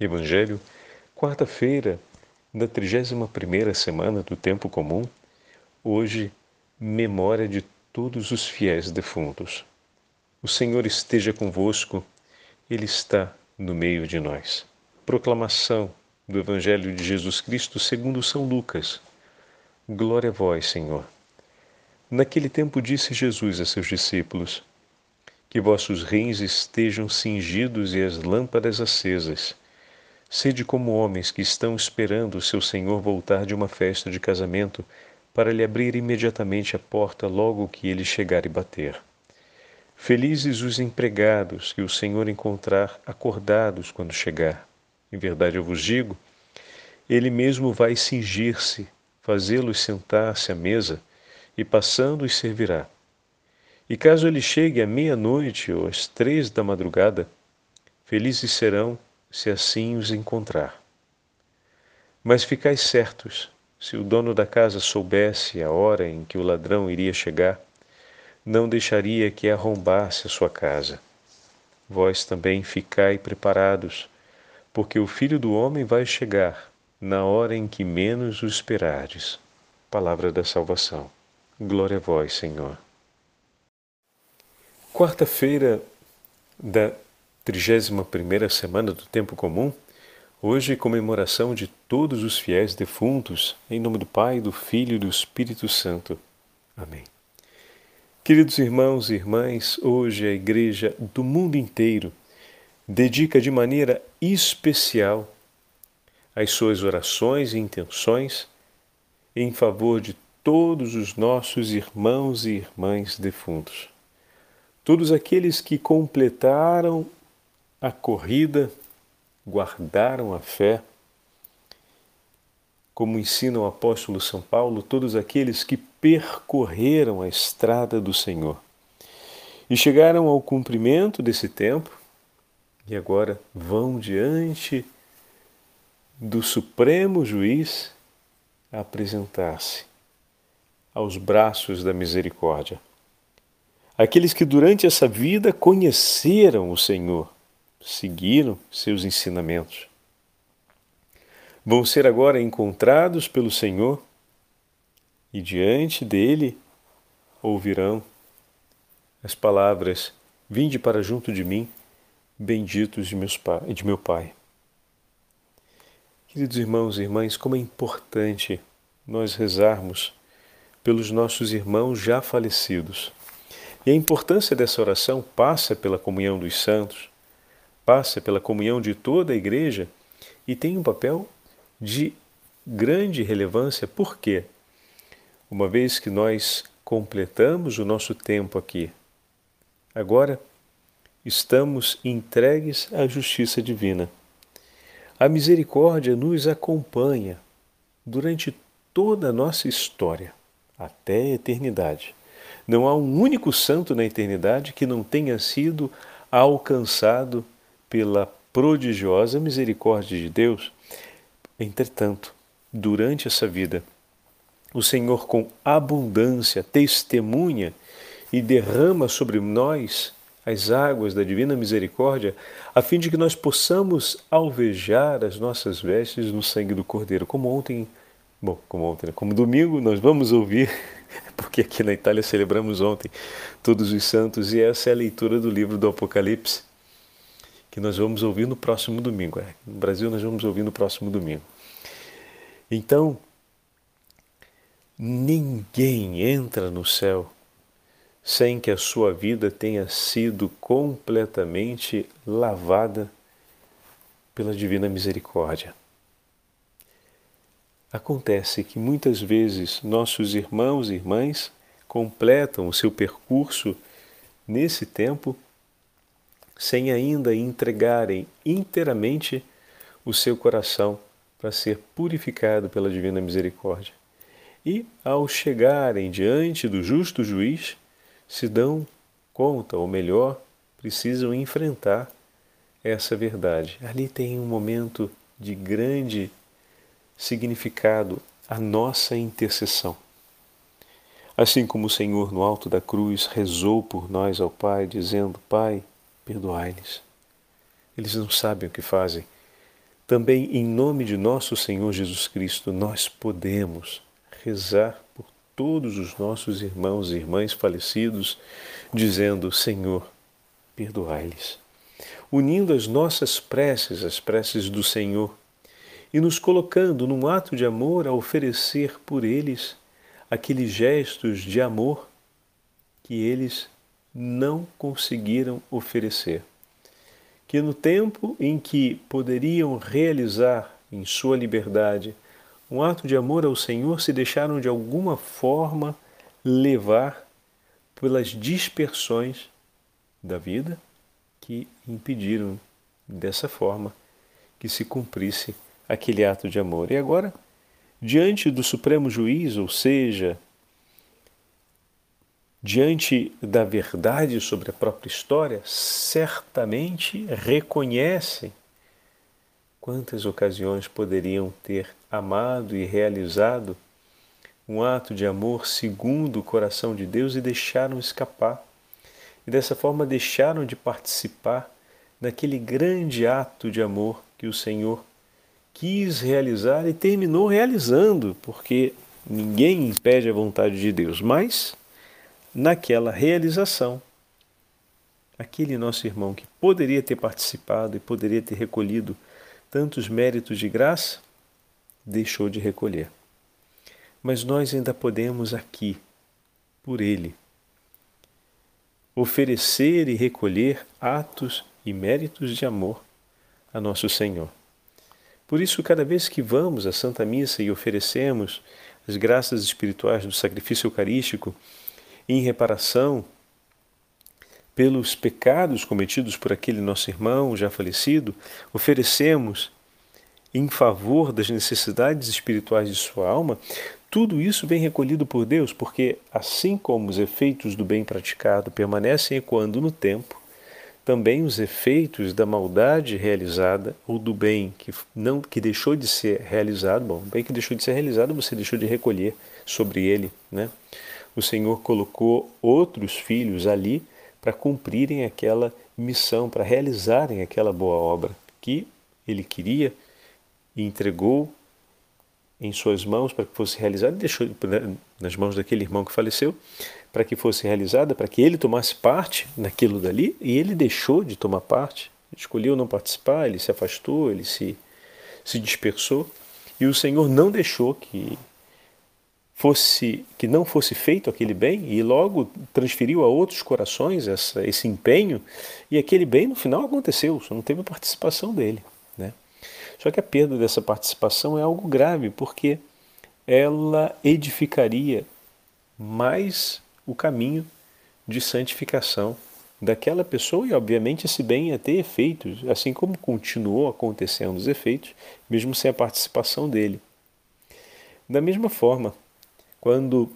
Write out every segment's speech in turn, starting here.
Evangelho, quarta-feira da 31ª semana do tempo comum, hoje memória de todos os fiéis defuntos. O Senhor esteja convosco, ele está no meio de nós. Proclamação do Evangelho de Jesus Cristo segundo São Lucas. Glória a vós, Senhor. Naquele tempo disse Jesus a seus discípulos: Que vossos rins estejam cingidos e as lâmpadas acesas. Sede como homens que estão esperando o seu Senhor voltar de uma festa de casamento para lhe abrir imediatamente a porta logo que ele chegar e bater. Felizes os empregados que o Senhor encontrar acordados quando chegar. Em verdade eu vos digo, ele mesmo vai cingir-se, fazê-los sentar-se à mesa e passando os servirá. E caso ele chegue à meia-noite ou às três da madrugada, felizes serão se assim os encontrar. Mas ficais certos, se o dono da casa soubesse a hora em que o ladrão iria chegar, não deixaria que arrombasse a sua casa. Vós também ficai preparados, porque o filho do homem vai chegar na hora em que menos o esperardes. Palavra da salvação. Glória a vós, Senhor. Quarta-feira da 31ª semana do tempo comum, hoje comemoração de todos os fiéis defuntos, em nome do Pai, do Filho e do Espírito Santo. Amém. Queridos irmãos e irmãs, hoje a igreja do mundo inteiro dedica de maneira especial as suas orações e intenções em favor de todos os nossos irmãos e irmãs defuntos. Todos aqueles que completaram a corrida, guardaram a fé, como ensina o apóstolo São Paulo, todos aqueles que percorreram a estrada do Senhor e chegaram ao cumprimento desse tempo e agora vão diante do Supremo Juiz apresentar-se aos braços da misericórdia. Aqueles que durante essa vida conheceram o Senhor, seguiram seus ensinamentos, vão ser agora encontrados pelo Senhor e diante dele ouvirão as palavras: Vinde para junto de mim, benditos de, meus de meu Pai. Queridos irmãos e irmãs, como é importante nós rezarmos pelos nossos irmãos já falecidos. E a importância dessa oração passa pela comunhão dos santos, passa pela comunhão de toda a igreja e tem um papel de grande relevância. Por quê? Uma vez que nós completamos o nosso tempo aqui, agora estamos entregues à justiça divina. A misericórdia nos acompanha durante toda a nossa história até a eternidade. Não há um único santo na eternidade que não tenha sido alcançado pela prodigiosa misericórdia de Deus. Entretanto, durante essa vida, o Senhor, com abundância, testemunha e derrama sobre nós as águas da divina misericórdia, a fim de que nós possamos alvejar as nossas vestes no sangue do Cordeiro, como ontem Bom, como ontem, né? como domingo, nós vamos ouvir, porque aqui na Itália celebramos ontem Todos os Santos, e essa é a leitura do livro do Apocalipse, que nós vamos ouvir no próximo domingo. É, no Brasil, nós vamos ouvir no próximo domingo. Então, ninguém entra no céu sem que a sua vida tenha sido completamente lavada pela divina misericórdia. Acontece que muitas vezes nossos irmãos e irmãs completam o seu percurso nesse tempo sem ainda entregarem inteiramente o seu coração para ser purificado pela divina misericórdia. E, ao chegarem diante do justo juiz, se dão conta, ou melhor, precisam enfrentar essa verdade. Ali tem um momento de grande significado a nossa intercessão. Assim como o Senhor no alto da cruz rezou por nós ao Pai, dizendo: Pai, perdoai-lhes. Eles não sabem o que fazem. também em nome de nosso Senhor Jesus Cristo, nós podemos rezar por todos os nossos irmãos e irmãs falecidos, dizendo: Senhor, perdoai-lhes. Unindo as nossas preces às preces do Senhor e nos colocando num ato de amor a oferecer por eles aqueles gestos de amor que eles não conseguiram oferecer que no tempo em que poderiam realizar em sua liberdade um ato de amor ao Senhor, se deixaram de alguma forma levar pelas dispersões da vida que impediram dessa forma que se cumprisse aquele ato de amor. E agora, diante do Supremo Juiz, ou seja, diante da verdade sobre a própria história, certamente reconhecem quantas ocasiões poderiam ter amado e realizado um ato de amor segundo o coração de Deus e deixaram escapar. E dessa forma deixaram de participar daquele grande ato de amor que o Senhor quis realizar e terminou realizando, porque ninguém impede a vontade de Deus, mas naquela realização. Aquele nosso irmão que poderia ter participado e poderia ter recolhido tantos méritos de graça, deixou de recolher. Mas nós ainda podemos aqui, por ele, oferecer e recolher atos e méritos de amor a nosso Senhor. Por isso, cada vez que vamos à Santa Missa e oferecemos as graças espirituais do sacrifício eucarístico, em reparação pelos pecados cometidos por aquele nosso irmão já falecido, oferecemos em favor das necessidades espirituais de sua alma, tudo isso vem recolhido por Deus, porque assim como os efeitos do bem praticado permanecem ecoando no tempo, também os efeitos da maldade realizada ou do bem que não que deixou de ser realizado, bom, bem que deixou de ser realizado, você deixou de recolher sobre ele, né? O Senhor colocou outros filhos ali para cumprirem aquela missão, para realizarem aquela boa obra que ele queria e entregou em suas mãos para que fosse realizada deixou nas mãos daquele irmão que faleceu para que fosse realizada, para que ele tomasse parte naquilo dali e ele deixou de tomar parte, escolheu não participar, ele se afastou, ele se, se dispersou e o Senhor não deixou que fosse que não fosse feito aquele bem e logo transferiu a outros corações essa, esse empenho e aquele bem no final aconteceu, só não teve a participação dele, né? Só que a perda dessa participação é algo grave porque ela edificaria mais o caminho de santificação daquela pessoa e obviamente esse bem ia ter efeitos, assim como continuou acontecendo os efeitos, mesmo sem a participação dele. Da mesma forma, quando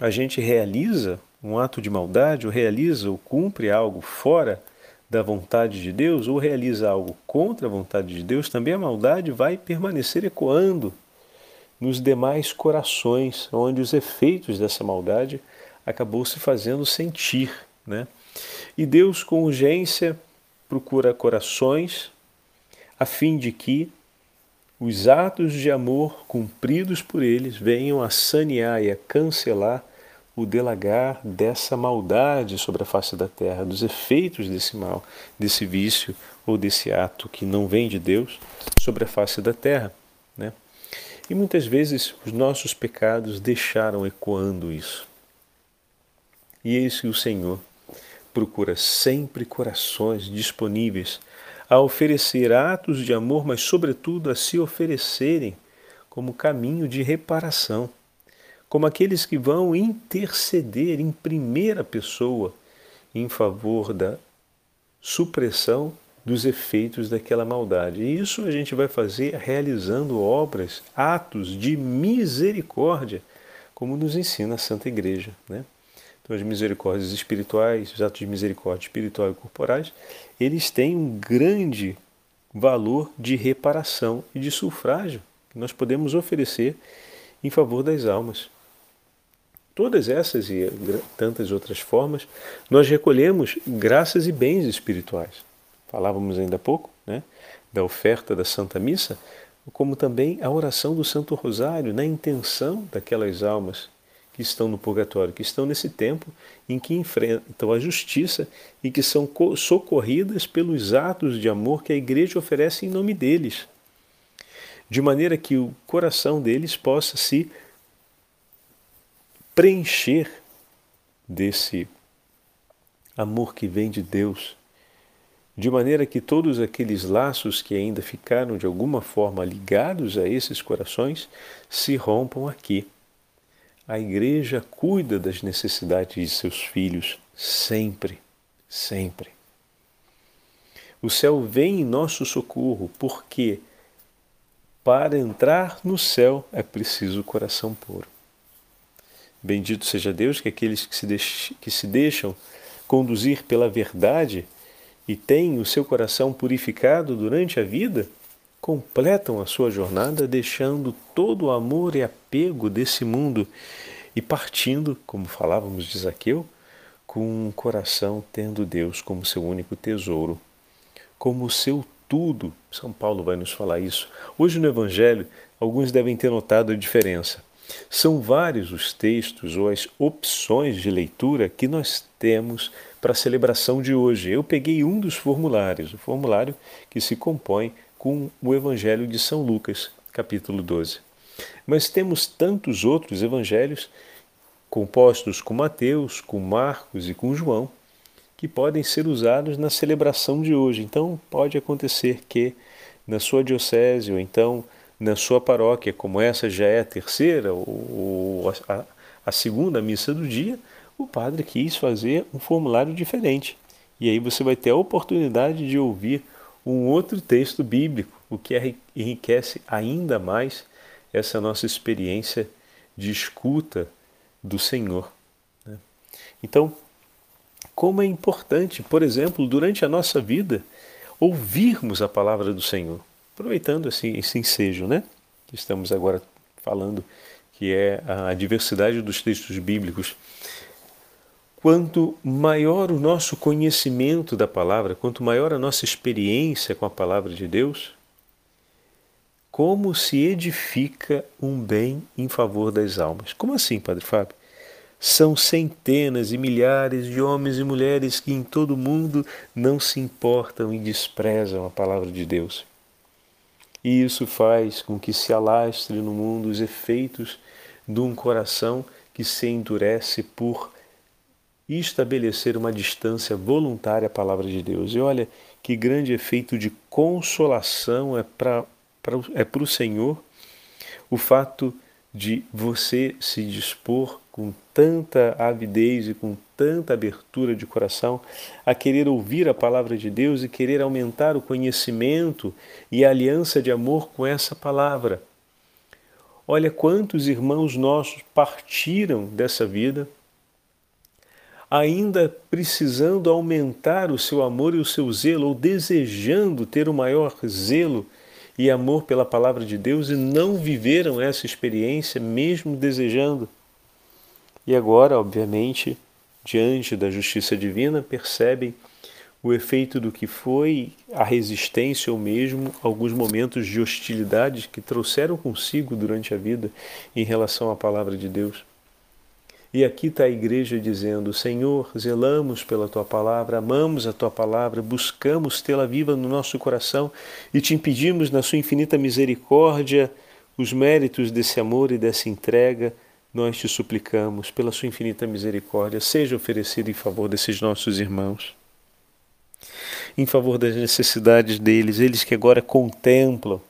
a gente realiza um ato de maldade, ou realiza ou cumpre algo fora da vontade de Deus, ou realiza algo contra a vontade de Deus, também a maldade vai permanecer ecoando nos demais corações, onde os efeitos dessa maldade acabou se fazendo sentir. Né? E Deus, com urgência, procura corações a fim de que os atos de amor cumpridos por eles venham a sanear e a cancelar o delagar dessa maldade sobre a face da terra, dos efeitos desse mal, desse vício ou desse ato que não vem de Deus sobre a face da terra. Né? E muitas vezes os nossos pecados deixaram ecoando isso. E eis que o Senhor procura sempre corações disponíveis a oferecer atos de amor, mas, sobretudo, a se oferecerem como caminho de reparação, como aqueles que vão interceder em primeira pessoa em favor da supressão dos efeitos daquela maldade. E isso a gente vai fazer realizando obras, atos de misericórdia, como nos ensina a Santa Igreja. Né? Então, as misericórdias espirituais, os atos de misericórdia espiritual e corporais, eles têm um grande valor de reparação e de sufrágio que nós podemos oferecer em favor das almas. Todas essas e tantas outras formas, nós recolhemos graças e bens espirituais. Falávamos ainda há pouco, né? da oferta da Santa Missa, como também a oração do Santo Rosário, na intenção daquelas almas que estão no purgatório, que estão nesse tempo em que enfrentam a justiça e que são socorridas pelos atos de amor que a Igreja oferece em nome deles, de maneira que o coração deles possa se preencher desse amor que vem de Deus, de maneira que todos aqueles laços que ainda ficaram de alguma forma ligados a esses corações se rompam aqui a igreja cuida das necessidades de seus filhos sempre, sempre. O céu vem em nosso socorro, porque para entrar no céu é preciso coração puro. Bendito seja Deus que aqueles que se, deix que se deixam conduzir pela verdade e têm o seu coração purificado durante a vida, completam a sua jornada deixando todo o amor e apego desse mundo e partindo, como falávamos de Zaqueu, com um coração tendo Deus como seu único tesouro, como seu tudo. São Paulo vai nos falar isso. Hoje no Evangelho, alguns devem ter notado a diferença. São vários os textos ou as opções de leitura que nós temos para a celebração de hoje. Eu peguei um dos formulários, o formulário que se compõe com o Evangelho de São Lucas, capítulo 12. Mas temos tantos outros evangelhos compostos com Mateus, com Marcos e com João, que podem ser usados na celebração de hoje. Então, pode acontecer que na sua diocese ou então na sua paróquia, como essa já é a terceira ou a, a segunda missa do dia, o padre quis fazer um formulário diferente. E aí você vai ter a oportunidade de ouvir um outro texto bíblico, o que enriquece ainda mais essa nossa experiência de escuta do Senhor. Né? Então, como é importante, por exemplo, durante a nossa vida, ouvirmos a palavra do Senhor, aproveitando assim esse ensejo, né? Que estamos agora falando, que é a diversidade dos textos bíblicos. Quanto maior o nosso conhecimento da palavra, quanto maior a nossa experiência com a palavra de Deus, como se edifica um bem em favor das almas. Como assim, Padre Fábio? São centenas e milhares de homens e mulheres que em todo o mundo não se importam e desprezam a palavra de Deus. E isso faz com que se alastre no mundo os efeitos de um coração que se endurece por estabelecer uma distância voluntária à palavra de Deus. E olha que grande efeito de consolação é para é o Senhor o fato de você se dispor com tanta avidez e com tanta abertura de coração a querer ouvir a palavra de Deus e querer aumentar o conhecimento e a aliança de amor com essa palavra. Olha quantos irmãos nossos partiram dessa vida ainda precisando aumentar o seu amor e o seu zelo, ou desejando ter o maior zelo e amor pela palavra de Deus e não viveram essa experiência, mesmo desejando. E agora, obviamente, diante da justiça divina, percebem o efeito do que foi a resistência ou mesmo alguns momentos de hostilidade que trouxeram consigo durante a vida em relação à palavra de Deus. E aqui está a igreja dizendo: Senhor, zelamos pela tua palavra, amamos a tua palavra, buscamos tê-la viva no nosso coração e te impedimos, na sua infinita misericórdia, os méritos desse amor e dessa entrega. Nós te suplicamos, pela sua infinita misericórdia, seja oferecido em favor desses nossos irmãos, em favor das necessidades deles, eles que agora contemplam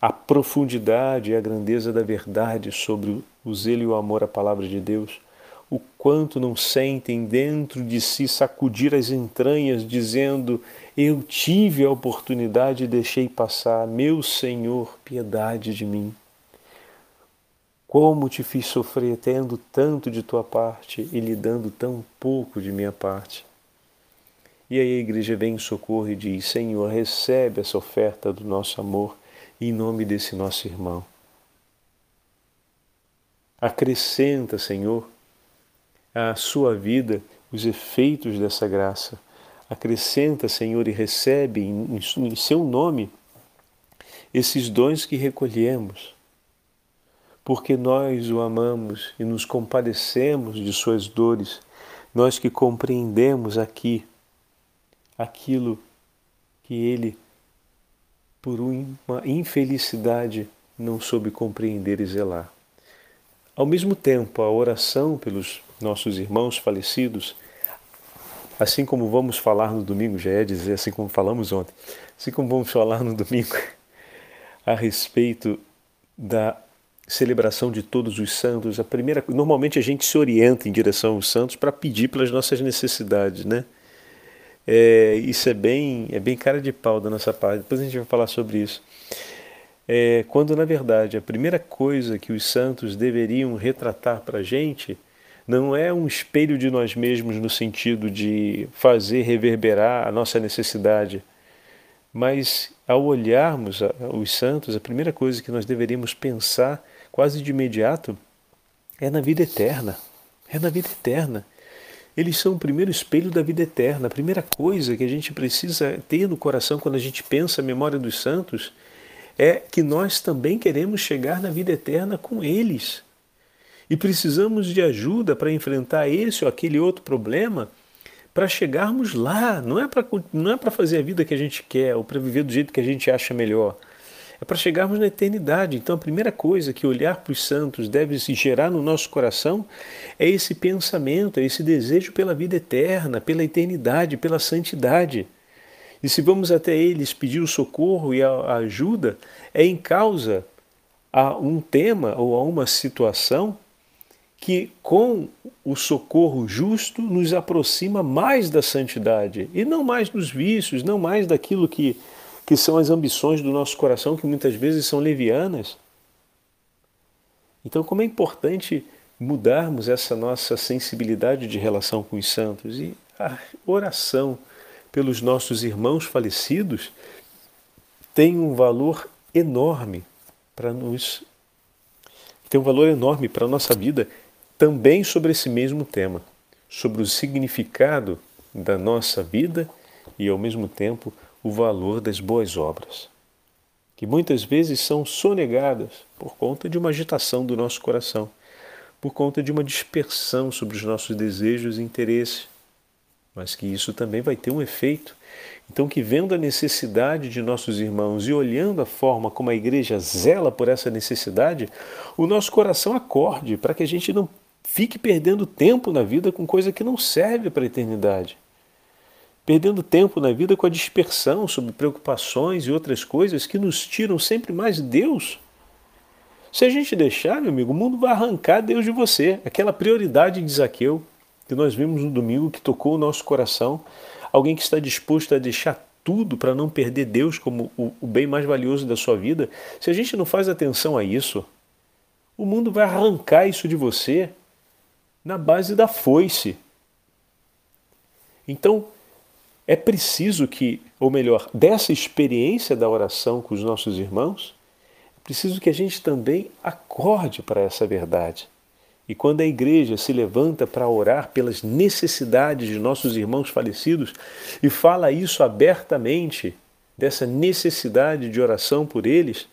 a profundidade e a grandeza da verdade sobre o zelo e o amor à palavra de Deus, o quanto não sentem dentro de si sacudir as entranhas, dizendo: Eu tive a oportunidade e deixei passar, meu Senhor, piedade de mim. Como te fiz sofrer tendo tanto de tua parte e lhe dando tão pouco de minha parte. E aí a igreja vem em socorro e diz: Senhor, recebe essa oferta do nosso amor em nome desse nosso irmão. Acrescenta, Senhor, à sua vida os efeitos dessa graça, acrescenta, Senhor, e recebe em, em seu nome esses dons que recolhemos, porque nós o amamos e nos compadecemos de suas dores, nós que compreendemos aqui aquilo que ele, por uma infelicidade, não soube compreender e zelar. Ao mesmo tempo, a oração pelos nossos irmãos falecidos, assim como vamos falar no domingo, já é dizer, assim como falamos ontem, assim como vamos falar no domingo a respeito da celebração de todos os santos, a primeira normalmente a gente se orienta em direção aos santos para pedir pelas nossas necessidades, né? É, isso é bem é bem cara de pau da nossa parte. Depois a gente vai falar sobre isso é, quando na verdade a primeira coisa que os santos deveriam retratar para a gente não é um espelho de nós mesmos no sentido de fazer reverberar a nossa necessidade, mas ao olharmos os santos, a primeira coisa que nós deveríamos pensar quase de imediato é na vida eterna. É na vida eterna. Eles são o primeiro espelho da vida eterna. A primeira coisa que a gente precisa ter no coração quando a gente pensa a memória dos santos é que nós também queremos chegar na vida eterna com eles. E precisamos de ajuda para enfrentar esse ou aquele outro problema para chegarmos lá. Não é para não é para fazer a vida que a gente quer ou para viver do jeito que a gente acha melhor. É para chegarmos na eternidade. Então, a primeira coisa que olhar para os santos deve se gerar no nosso coração é esse pensamento, é esse desejo pela vida eterna, pela eternidade, pela santidade. E se vamos até eles pedir o socorro e a ajuda, é em causa a um tema ou a uma situação que, com o socorro justo, nos aproxima mais da santidade e não mais dos vícios, não mais daquilo que, que são as ambições do nosso coração, que muitas vezes são levianas. Então, como é importante mudarmos essa nossa sensibilidade de relação com os santos e a oração pelos nossos irmãos falecidos tem um valor enorme para nos tem um valor enorme para a nossa vida também sobre esse mesmo tema, sobre o significado da nossa vida e ao mesmo tempo o valor das boas obras, que muitas vezes são sonegadas por conta de uma agitação do nosso coração, por conta de uma dispersão sobre os nossos desejos e interesses mas que isso também vai ter um efeito. Então, que vendo a necessidade de nossos irmãos e olhando a forma como a igreja zela por essa necessidade, o nosso coração acorde para que a gente não fique perdendo tempo na vida com coisa que não serve para a eternidade. Perdendo tempo na vida com a dispersão sobre preocupações e outras coisas que nos tiram sempre mais Deus. Se a gente deixar, meu amigo, o mundo vai arrancar Deus de você, aquela prioridade de Zaqueu que nós vimos no domingo que tocou o nosso coração, alguém que está disposto a deixar tudo para não perder Deus como o, o bem mais valioso da sua vida, se a gente não faz atenção a isso, o mundo vai arrancar isso de você na base da foice. Então, é preciso que, ou melhor, dessa experiência da oração com os nossos irmãos, é preciso que a gente também acorde para essa verdade. E quando a igreja se levanta para orar pelas necessidades de nossos irmãos falecidos e fala isso abertamente, dessa necessidade de oração por eles,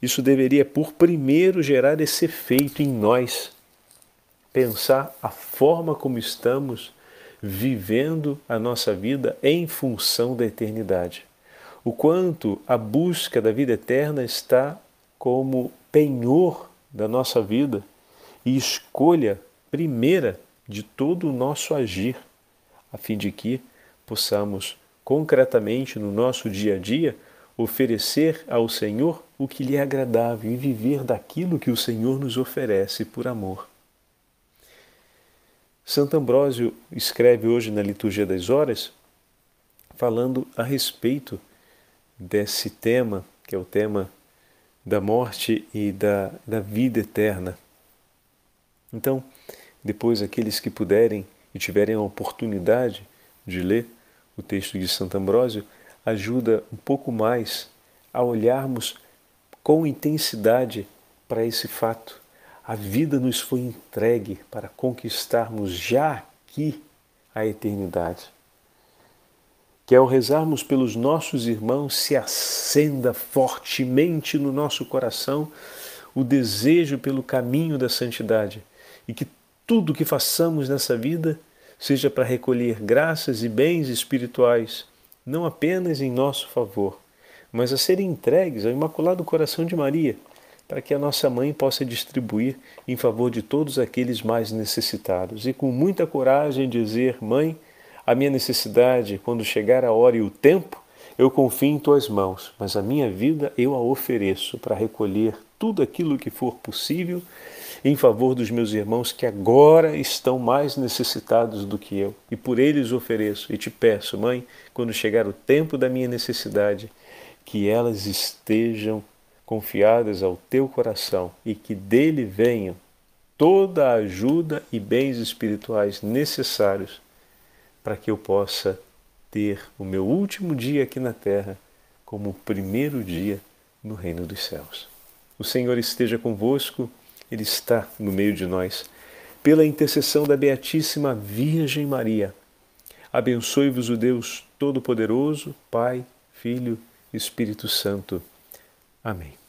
isso deveria, por primeiro, gerar esse efeito em nós. Pensar a forma como estamos vivendo a nossa vida em função da eternidade. O quanto a busca da vida eterna está como penhor da nossa vida e escolha primeira de todo o nosso agir, a fim de que possamos concretamente no nosso dia a dia oferecer ao Senhor o que lhe é agradável e viver daquilo que o Senhor nos oferece por amor. Santo Ambrósio escreve hoje na Liturgia das Horas, falando a respeito desse tema, que é o tema da morte e da, da vida eterna. Então, depois, aqueles que puderem e tiverem a oportunidade de ler o texto de Santo Ambrósio, ajuda um pouco mais a olharmos com intensidade para esse fato. A vida nos foi entregue para conquistarmos já aqui a eternidade. que ao rezarmos pelos nossos irmãos se acenda fortemente no nosso coração o desejo pelo caminho da santidade e que tudo que façamos nessa vida seja para recolher graças e bens espirituais, não apenas em nosso favor, mas a serem entregues ao Imaculado Coração de Maria, para que a nossa mãe possa distribuir em favor de todos aqueles mais necessitados e com muita coragem dizer: Mãe, a minha necessidade, quando chegar a hora e o tempo, eu confio em tuas mãos, mas a minha vida eu a ofereço para recolher tudo aquilo que for possível em favor dos meus irmãos que agora estão mais necessitados do que eu. E por eles ofereço e te peço, mãe, quando chegar o tempo da minha necessidade, que elas estejam confiadas ao teu coração e que dele venham toda a ajuda e bens espirituais necessários para que eu possa ter o meu último dia aqui na terra como o primeiro dia no reino dos céus. O Senhor esteja convosco ele está no meio de nós. Pela intercessão da Beatíssima Virgem Maria, abençoe-vos o Deus Todo-Poderoso, Pai, Filho Espírito Santo. Amém.